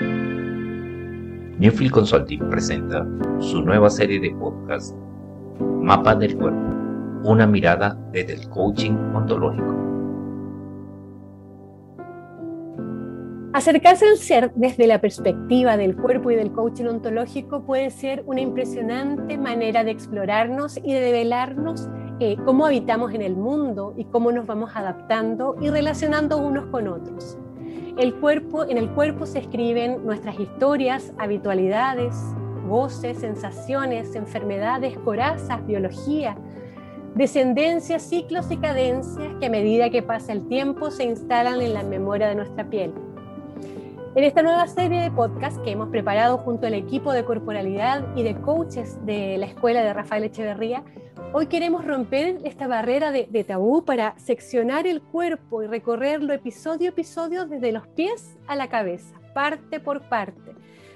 Newfield Consulting presenta su nueva serie de podcast Mapa del Cuerpo, una mirada desde el coaching ontológico. Acercarse al ser desde la perspectiva del cuerpo y del coaching ontológico puede ser una impresionante manera de explorarnos y de develarnos eh, cómo habitamos en el mundo y cómo nos vamos adaptando y relacionando unos con otros. El cuerpo, en el cuerpo se escriben nuestras historias, habitualidades, voces, sensaciones, enfermedades, corazas, biología, descendencias, ciclos y cadencias que a medida que pasa el tiempo se instalan en la memoria de nuestra piel. En esta nueva serie de podcast que hemos preparado junto al equipo de corporalidad y de coaches de la escuela de Rafael Echeverría, hoy queremos romper esta barrera de, tabú para seccionar el cuerpo y recorrerlo episodio a episodio desde los pies a la cabeza, parte por parte,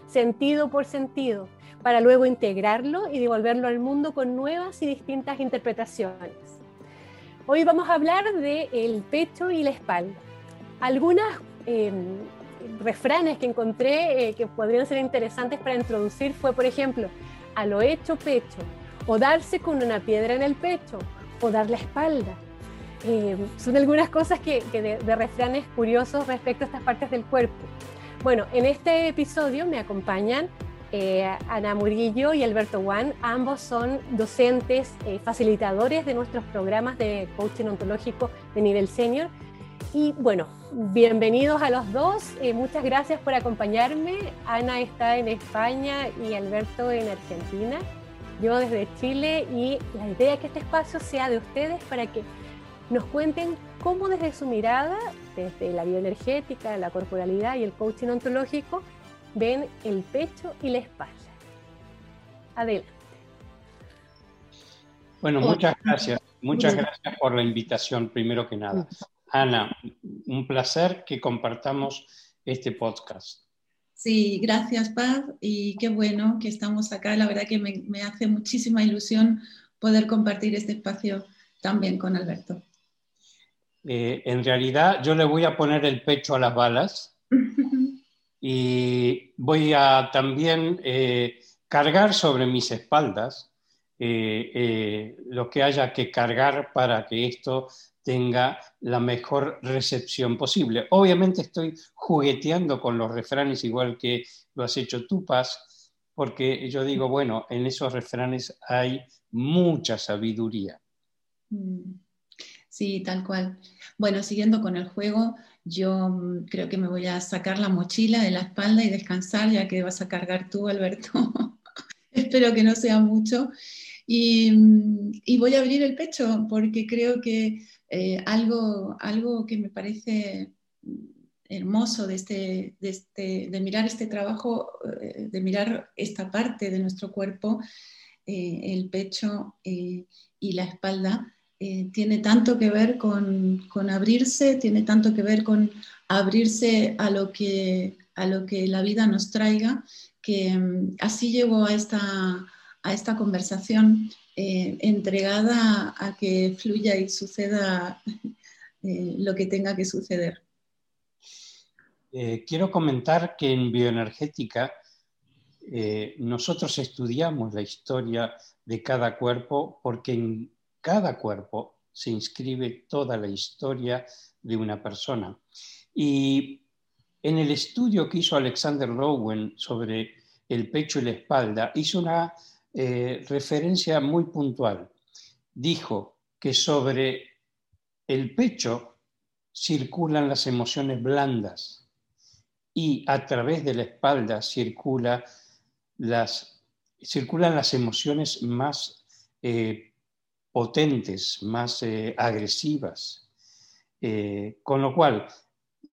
sentido por sentido, para luego integrarlo y devolverlo al mundo con nuevas y distintas interpretaciones. Hoy vamos a hablar del el pecho y la espalda. Algunas em, refranes que encontré eh, que podrían ser interesantes para introducir fue, por ejemplo, a lo hecho pecho, o darse con una piedra en el pecho, o dar la espalda. Eh, son algunas cosas que, de, refranes curiosos respecto a estas partes del cuerpo. Bueno, en este episodio me acompañan eh, Ana Murillo y Alberto Juan. Ambos son docentes, facilitadores de nuestros programas de coaching ontológico de nivel senior y bueno, bienvenidos a los dos. Eh, muchas gracias por acompañarme. Ana está en España y Alberto en Argentina. Yo desde Chile y la idea es que este espacio sea de ustedes para que nos cuenten cómo desde su mirada, desde la bioenergética, la corporalidad y el coaching ontológico, ven el pecho y la espalda. Adelante. Bueno, muchas gracias. Muchas gracias por la invitación, primero que nada. Ana, un placer que compartamos este podcast. Sí, gracias Paz y qué bueno que estamos acá. La verdad que me, hace muchísima ilusión poder compartir este espacio también con Alberto. Eh, en realidad yo le voy a poner el pecho a las balas y voy a también eh, cargar sobre mis espaldas eh, lo que haya que cargar para que esto tenga la mejor recepción posible. Obviamente estoy jugueteando con los refranes igual que lo has hecho tú, Paz, porque yo digo, bueno, en esos refranes hay mucha sabiduría. Sí, tal cual. Bueno, siguiendo con el juego, yo mm, creo que me voy a sacar la mochila de la espalda y descansar, ya que vas a cargar tú, Alberto. Espero que no sea mucho. Y, mm, y, voy a abrir el pecho porque creo que eh, algo, algo que me parece hermoso de, este, de, este, de mirar este trabajo, eh, de mirar esta parte de nuestro cuerpo, eh, el pecho y la espalda, tiene tanto que ver con, con, abrirse, tiene tanto que ver con abrirse a lo que, a lo que la vida nos traiga, que mm, así llego a esta, a esta conversación eh, entregada a que fluya y suceda eh, lo que tenga que suceder. Eh, quiero comentar que en bioenergética nosotros estudiamos la historia de cada cuerpo porque en cada cuerpo se inscribe toda la historia de una persona. Y en el estudio que hizo Alexander Lowen sobre el pecho y la espalda, hizo una eh, referencia muy puntual. Dijo que sobre el pecho circulan las emociones blandas y a través de la espalda circula las, circulan las emociones más eh, potentes, más eh, agresivas. con lo cual,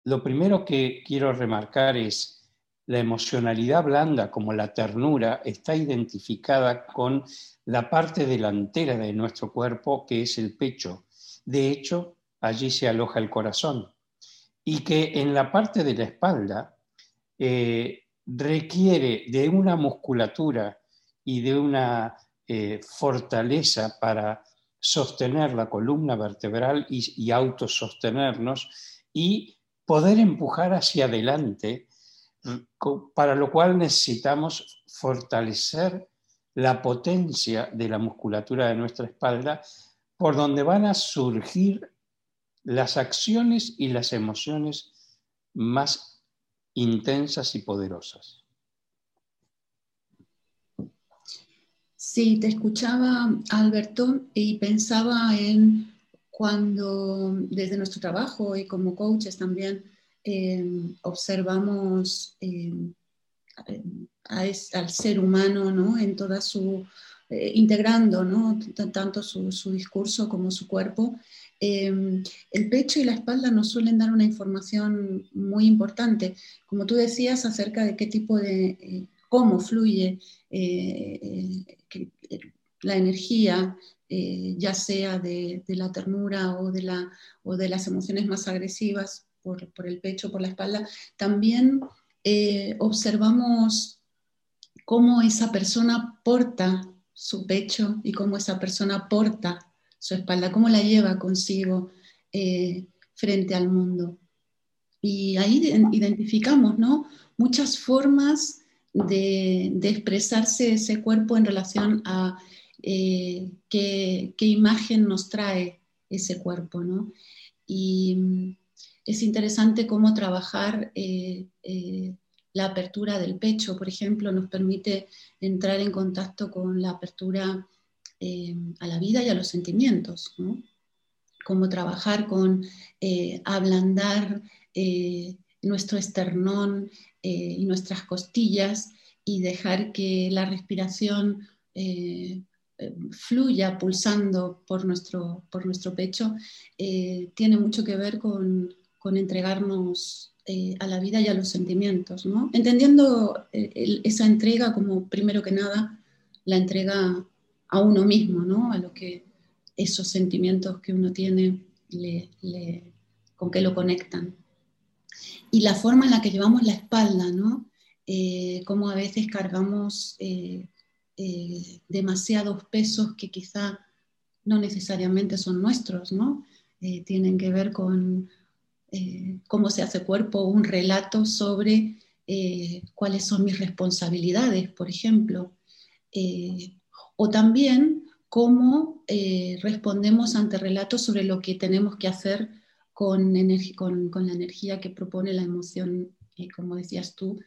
lo primero que quiero remarcar es la emocionalidad blanda, como la ternura, está identificada con la parte delantera de nuestro cuerpo, que es el pecho. De hecho, allí se aloja el corazón. Y que en la parte de la espalda eh, requiere de una musculatura y de una eh, fortaleza para sostener la columna vertebral y, y autosostenernos y poder empujar hacia adelante para lo cual necesitamos fortalecer la potencia de la musculatura de nuestra espalda, por donde van a surgir las acciones y las emociones más intensas y poderosas. Sí, te escuchaba, Alberto, y pensaba en cuando desde nuestro trabajo y como coaches también eh, observamos eh, al ser humano ¿no? en toda su, eh, integrando ¿no? tanto su, discurso como su cuerpo, el pecho y la espalda nos suelen dar una información muy importante, como tú decías, acerca de qué tipo de, cómo fluye la energía, ya sea de, la ternura o de las emociones más agresivas por, el pecho, por la espalda, también eh, observamos cómo esa persona porta su pecho y cómo esa persona porta su espalda, cómo la lleva consigo eh, frente al mundo. Y ahí identificamos ¿no? muchas formas de, expresarse ese cuerpo en relación a eh, qué, qué, imagen nos trae ese cuerpo. ¿no? Y es interesante cómo trabajar eh, eh, la apertura del pecho, por ejemplo, nos permite entrar en contacto con la apertura eh, a la vida y a los sentimientos, cómo trabajar con ablandar nuestro esternón y nuestras costillas y dejar que la respiración fluya pulsando por nuestro, por nuestro pecho, tiene mucho que ver con, con entregarnos eh, a la vida y a los sentimientos, ¿no? Entendiendo eh, esa entrega como, primero que nada, la entrega a uno mismo, ¿no? A lo que esos sentimientos que uno tiene, con qué lo conectan. Y la forma en la que llevamos la espalda, ¿no? Eh, como a veces cargamos demasiados pesos que quizá no necesariamente son nuestros, ¿no? tienen que ver con eh, cómo se hace cuerpo, un relato sobre eh, cuáles son mis responsabilidades, por ejemplo, eh, o también cómo respondemos ante relatos sobre lo que tenemos que hacer con, con, la energía que propone la emoción, como decías tú,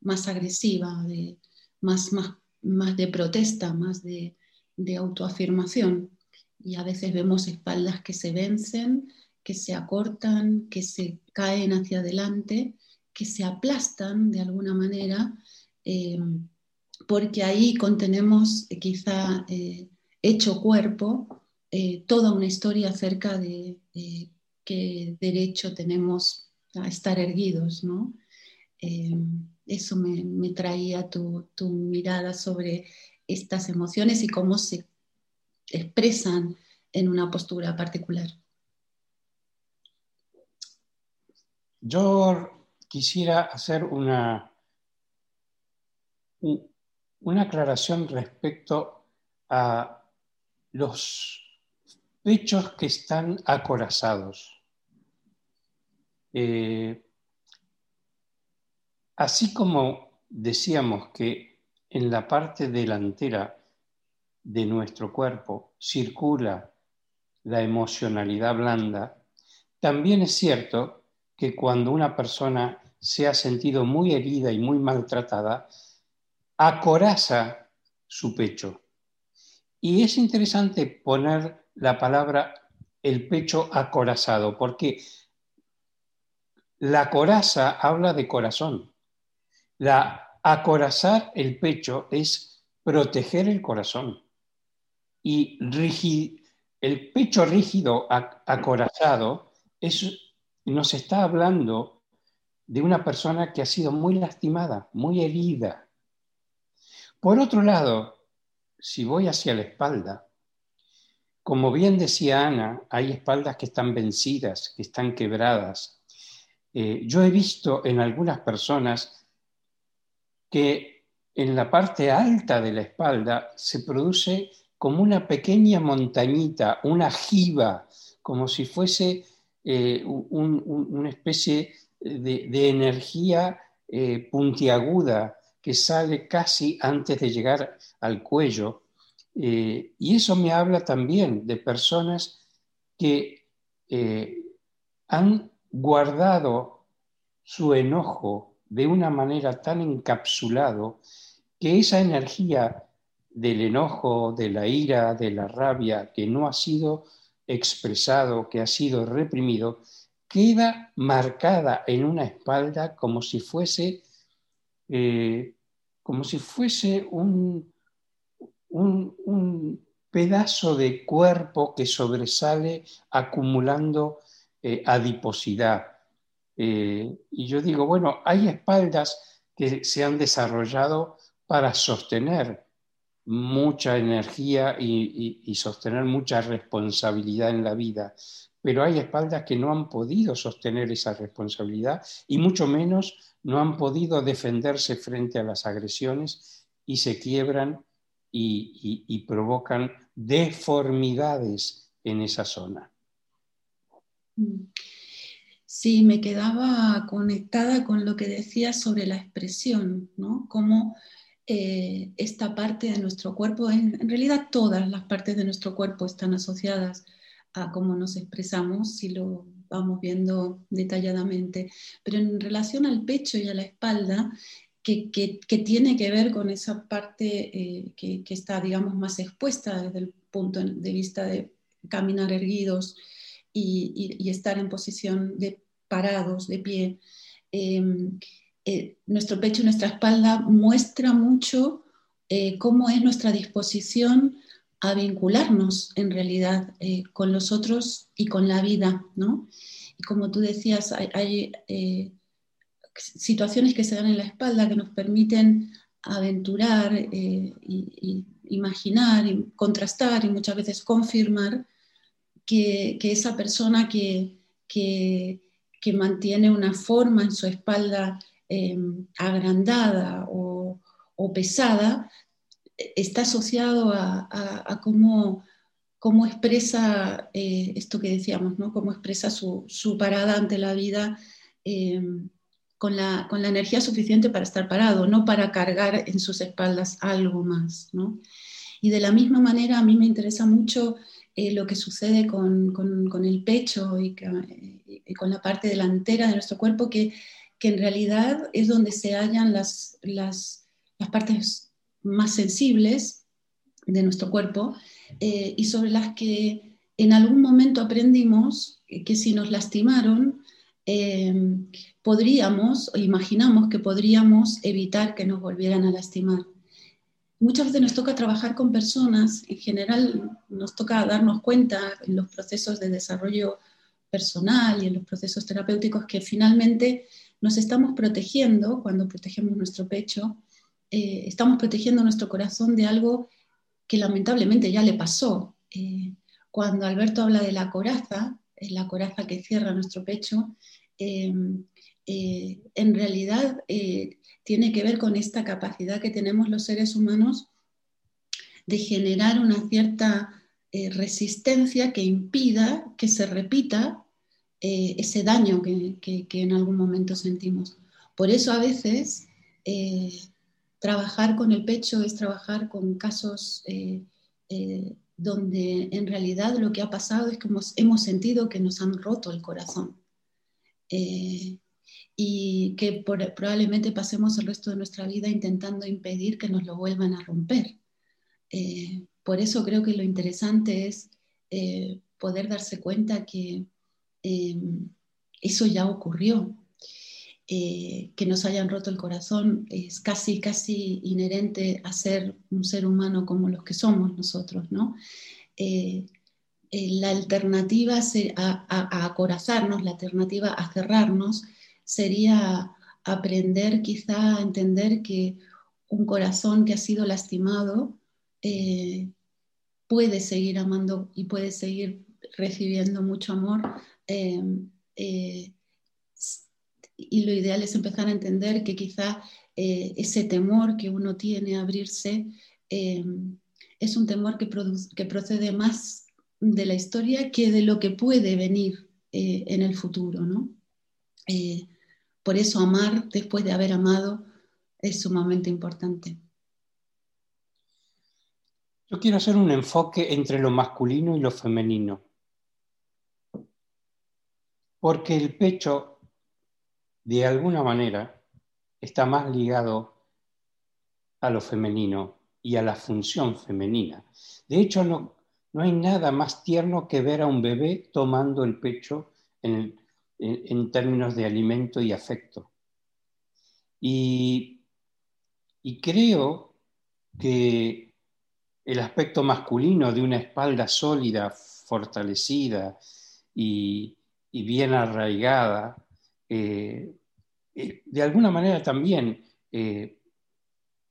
más agresiva, de, más, más, más de protesta, más de, de autoafirmación. Y a veces vemos espaldas que se vencen, que se acortan, que se caen hacia adelante, que se aplastan de alguna manera, eh, porque ahí contenemos eh, quizá eh, hecho cuerpo toda una historia acerca de qué derecho tenemos a estar erguidos. ¿no? eso me, traía tu, tu mirada sobre estas emociones y cómo se expresan en una postura particular. Yo quisiera hacer una, una aclaración respecto a los pechos que están acorazados. Eh, así como decíamos que en la parte delantera de nuestro cuerpo circula la emocionalidad blanda, también es cierto que cuando una persona se ha sentido muy herida y muy maltratada, acoraza su pecho. Y es interesante poner la palabra el pecho acorazado, porque la coraza habla de corazón. La acorazar el pecho es proteger el corazón. Y el pecho rígido, acorazado, es nos está hablando de una persona que ha sido muy lastimada, muy herida. Por otro lado, si voy hacia la espalda, como bien decía Ana, hay espaldas que están vencidas, que están quebradas. Eh, yo he visto en algunas personas que en la parte alta de la espalda se produce como una pequeña montañita, una jiba, como si fuese eh, una especie de, energía eh, puntiaguda que sale casi antes de llegar al cuello. Eh, y eso me habla también de personas que eh, han guardado su enojo de una manera tan encapsulado que esa energía del enojo, de la ira, de la rabia que no ha sido expresado, que ha sido reprimido, queda marcada en una espalda como si fuese, eh, como si fuese un, un, pedazo de cuerpo que sobresale acumulando eh, adiposidad. Eh, y yo digo, bueno, hay espaldas que se han desarrollado para sostener mucha energía y, sostener mucha responsabilidad en la vida, pero hay espaldas que no han podido sostener esa responsabilidad y mucho menos no han podido defenderse frente a las agresiones y se quiebran y, provocan deformidades en esa zona. Sí, me quedaba conectada con lo que decías sobre la expresión, ¿no? Cómo eh, esta parte de nuestro cuerpo, en, realidad todas las partes de nuestro cuerpo están asociadas a cómo nos expresamos, si lo vamos viendo detalladamente, pero en relación al pecho y a la espalda, que, tiene que ver con esa parte eh, que, está, digamos, más expuesta desde el punto de vista de caminar erguidos y, estar en posición de parados, de pie. Em, eh, nuestro pecho y nuestra espalda muestra mucho eh, cómo es nuestra disposición a vincularnos en realidad eh, con los otros y con la vida, ¿no? Y como tú decías, hay, situaciones que se dan en la espalda que nos permiten aventurar, imaginar, contrastar y muchas veces confirmar que, esa persona que, que mantiene una forma en su espalda Em, agrandada o, pesada, está asociado a, cómo, expresa eh, esto que decíamos, ¿no? cómo expresa su, parada ante la vida em, con, la, energía suficiente para estar parado, no para cargar en sus espaldas algo más. Y de la misma manera a mí me interesa mucho eh, lo que sucede con, el pecho y, y, con la parte delantera de nuestro cuerpo, que que en realidad es donde se hallan las, las, partes más sensibles de nuestro cuerpo eh, y sobre las que en algún momento aprendimos que si nos lastimaron, eh, podríamos, o imaginamos que podríamos evitar que nos volvieran a lastimar. Muchas veces nos toca trabajar con personas, en general nos toca darnos cuenta en los procesos de desarrollo personal y en los procesos terapéuticos que finalmente nos estamos protegiendo cuando protegemos nuestro pecho, eh, estamos protegiendo nuestro corazón de algo que lamentablemente ya le pasó. Eh, cuando Alberto habla de la coraza, la coraza que cierra nuestro pecho, eh, en realidad tiene que ver con esta capacidad que tenemos los seres humanos de generar una cierta resistencia que impida que se repita eh, ese daño que, en algún momento sentimos. Por eso a veces eh, trabajar con el pecho es trabajar con casos eh, donde en realidad lo que ha pasado es que hemos, sentido que nos han roto el corazón y que probablemente pasemos el resto de nuestra vida intentando impedir que nos lo vuelvan a romper. por eso creo que lo interesante es poder darse cuenta que Em, eso ya ocurrió. Eh, que nos hayan roto el corazón es casi, casi inherente a ser un ser humano como los que somos nosotros, ¿no? Eh, eh, la alternativa a, a, acorazarnos, la alternativa a cerrarnos, sería aprender quizá a entender que un corazón que ha sido lastimado puede seguir amando y puede seguir recibiendo mucho amor Em, eh, y lo ideal es empezar a entender que quizá eh, ese temor que uno tiene a abrirse em, es un temor que, que, procede más de la historia que de lo que puede venir eh, en el futuro. ¿no? Por eso amar después de haber amado es sumamente importante. Yo quiero hacer un enfoque entre lo masculino y lo femenino. Porque el pecho, de alguna manera, está más ligado a lo femenino y a la función femenina. De hecho, no, no hay nada más tierno que ver a un bebé tomando el pecho en, en, términos de alimento y afecto. Y, y creo que el aspecto masculino de una espalda sólida, fortalecida y, bien arraigada, eh, eh, de alguna manera también eh,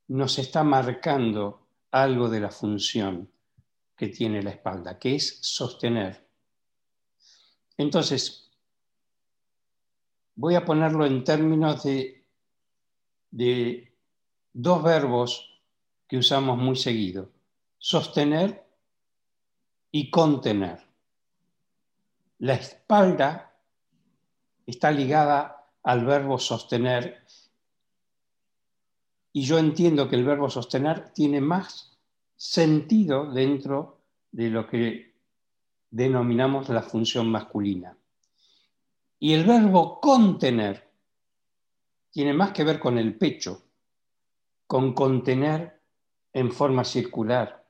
nos está marcando algo de la función que tiene la espalda, que es sostener. Entonces, voy a ponerlo en términos de, de dos verbos que usamos muy seguido, sostener y contener. La espalda está ligada al verbo sostener y yo entiendo que el verbo sostener tiene más sentido dentro de lo que denominamos la función masculina. Y el verbo contener tiene más que ver con el pecho, con contener en forma circular.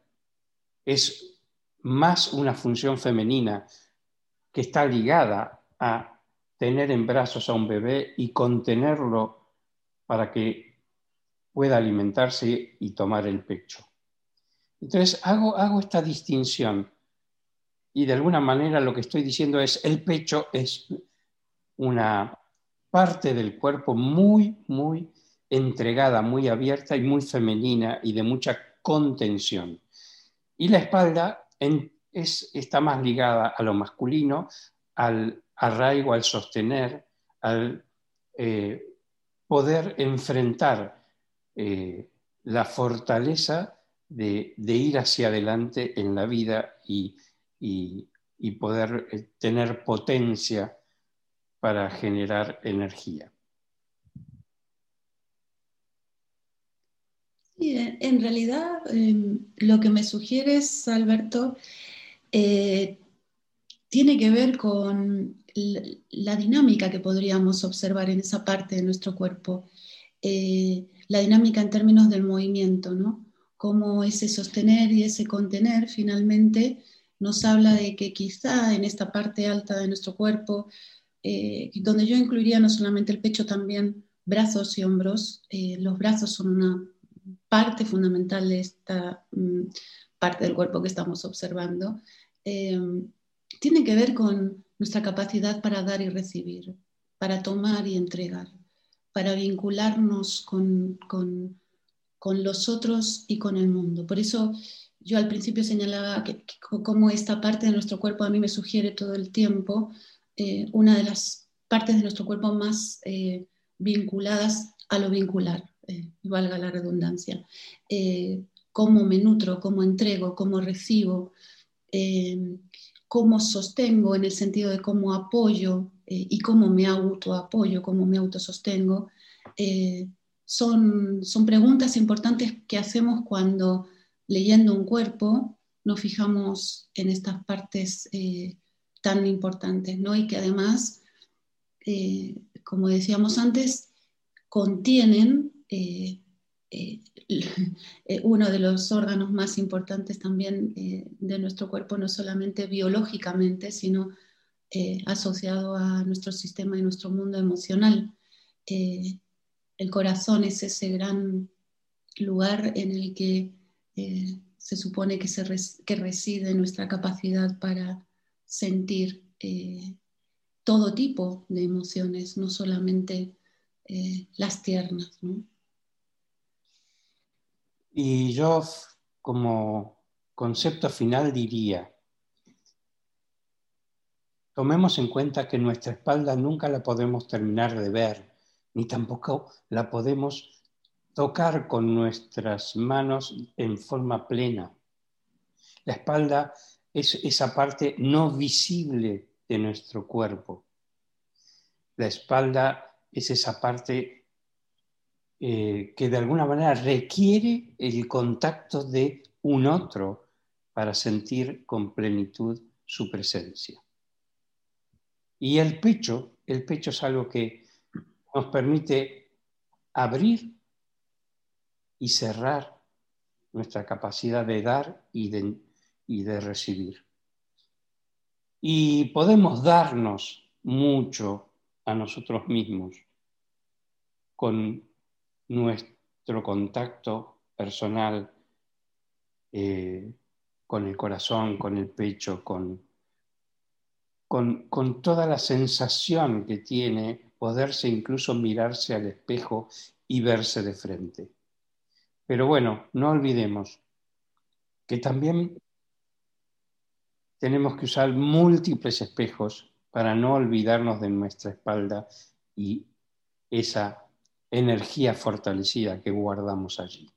Es más una función femenina que está ligada a tener en brazos a un bebé y contenerlo para que pueda alimentarse y tomar el pecho. Entonces hago, hago esta distinción y de alguna manera lo que estoy diciendo es el pecho es una parte del cuerpo muy, muy entregada, muy abierta y muy femenina y de mucha contención. Y la espalda es, está más ligada a lo masculino, al arraigo, al sostener, al eh, poder enfrentar eh, la fortaleza de, ir hacia adelante en la vida y, poder eh, tener potencia para generar energía. En realidad em, lo que me sugieres, Alberto, eh, tiene que ver con la, dinámica que podríamos observar en esa parte de nuestro cuerpo la dinámica en términos del movimiento, ¿no? Cómo ese sostener y ese contener finalmente nos habla de que quizá en esta parte alta de nuestro cuerpo, eh, donde yo incluiría no solamente el pecho, también brazos y hombros, eh, los brazos son una parte fundamental de esta mm, parte del cuerpo que estamos observando, eh, tiene que ver con nuestra capacidad para dar y recibir, para tomar y entregar para vincularnos con, los otros y con el mundo. Por eso yo al principio señalaba que, como esta parte de nuestro cuerpo a mí me sugiere todo el tiempo, eh, una de las partes de nuestro cuerpo más eh, vinculadas a lo vincular, valga la redundancia. Cómo me nutro, cómo entrego, cómo recibo, cómo sostengo en el sentido de cómo apoyo eh, y cómo me autoapoyo, cómo me autosostengo, eh, son, son preguntas importantes que hacemos cuando leyendo un cuerpo nos fijamos en estas partes eh, tan importantes, ¿no? Y que además, como decíamos antes, contienen uno de los órganos más importantes también de nuestro cuerpo, no solamente biológicamente, sino eh, asociado a nuestro sistema y nuestro mundo emocional. Eh, el corazón es ese gran lugar en el que eh, se supone que, se que reside nuestra capacidad para sentir todo tipo de emociones, no solamente las tiernas. Y yo como concepto final diría, Tomemos en cuenta que nuestra espalda nunca la podemos terminar de ver, ni tampoco la podemos tocar con nuestras manos en forma plena. La espalda es esa parte no visible de nuestro cuerpo. La espalda es esa parte eh, que de alguna manera requiere el contacto de un otro para sentir con plenitud su presencia. Y el pecho, el pecho es algo que nos permite abrir y cerrar nuestra capacidad de dar y de, y de recibir. Y podemos darnos mucho a nosotros mismos con nuestro contacto personal eh, con el corazón, con el pecho, con, con, con toda la sensación que tiene poderse incluso mirarse al espejo y verse de frente. Pero bueno, no olvidemos que también tenemos que usar múltiples espejos para no olvidarnos de nuestra espalda y esa energía fortalecida que guardamos allí.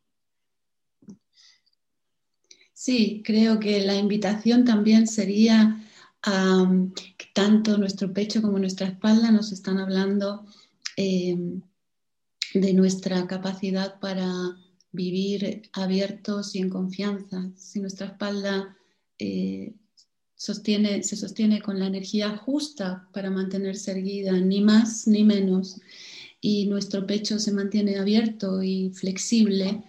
Sí, creo que la invitación también sería a que tanto nuestro pecho como nuestra espalda nos están hablando eh, de nuestra capacidad para vivir abiertos y en confianza. Si nuestra espalda eh, sostiene, se sostiene con la energía justa para mantenerse erguida, ni más ni menos, y nuestro pecho se mantiene abierto y flexible,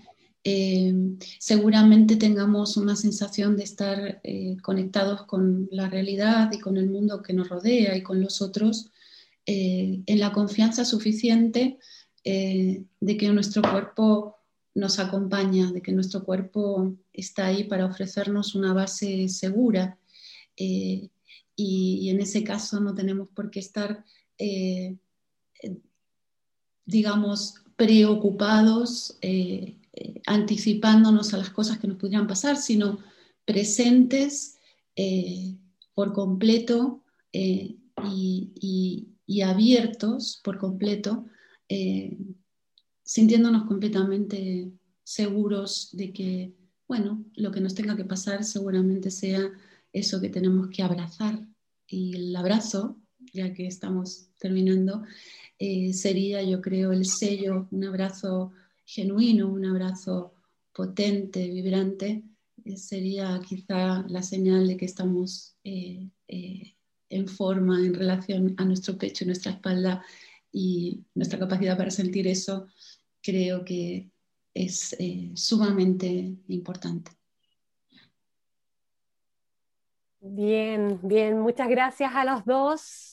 eh, seguramente tengamos una sensación de estar eh, conectados con la realidad y con el mundo que nos rodea y con los otros, eh, en la confianza suficiente de que nuestro cuerpo nos acompaña, de que nuestro cuerpo está ahí para ofrecernos una base segura. Y, y, en ese caso no tenemos por qué estar digamos, preocupados, eh, eh, anticipándonos a las cosas que nos pudieran pasar, sino presentes eh, por completo y, abiertos por completo, sintiéndonos completamente seguros de que, bueno, lo que nos tenga que pasar seguramente sea eso que tenemos que abrazar. Y el abrazo, ya que estamos terminando, eh, sería, yo creo, el sello, un abrazo genuino, un abrazo potente, vibrante, eh, sería quizá la señal de que estamos eh, en forma en relación a nuestro pecho, nuestra espalda y nuestra capacidad para sentir eso, creo que es sumamente importante. Bien, bien, muchas gracias a los dos.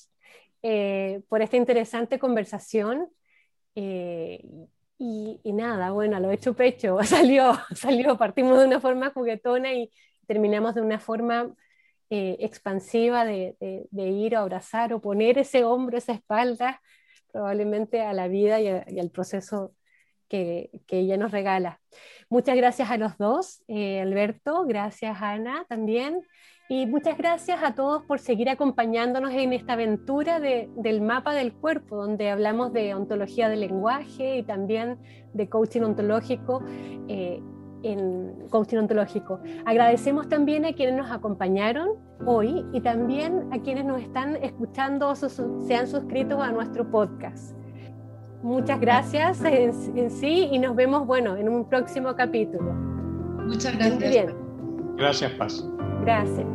Eh, por esta interesante conversación. Eh, y, nada, bueno, lo hecho pecho, salió, salió, partimos de una forma juguetona y terminamos de una forma eh, expansiva de, ir a abrazar o poner ese hombro, esa espalda, probablemente a la vida y, al proceso que, que, ella nos regala. Muchas gracias a los dos, Alberto, gracias Ana también. Y muchas gracias a todos por seguir acompañándonos en esta aventura del mapa del cuerpo, donde hablamos de ontología del lenguaje y también de coaching ontológico. Eh, en coaching ontológico. Agradecemos también a quienes nos acompañaron hoy y también a quienes nos están escuchando o se han suscrito a nuestro podcast. Muchas gracias en, sí y nos vemos, bueno, en un próximo capítulo. Muchas gracias. Gracias, Paz. acid.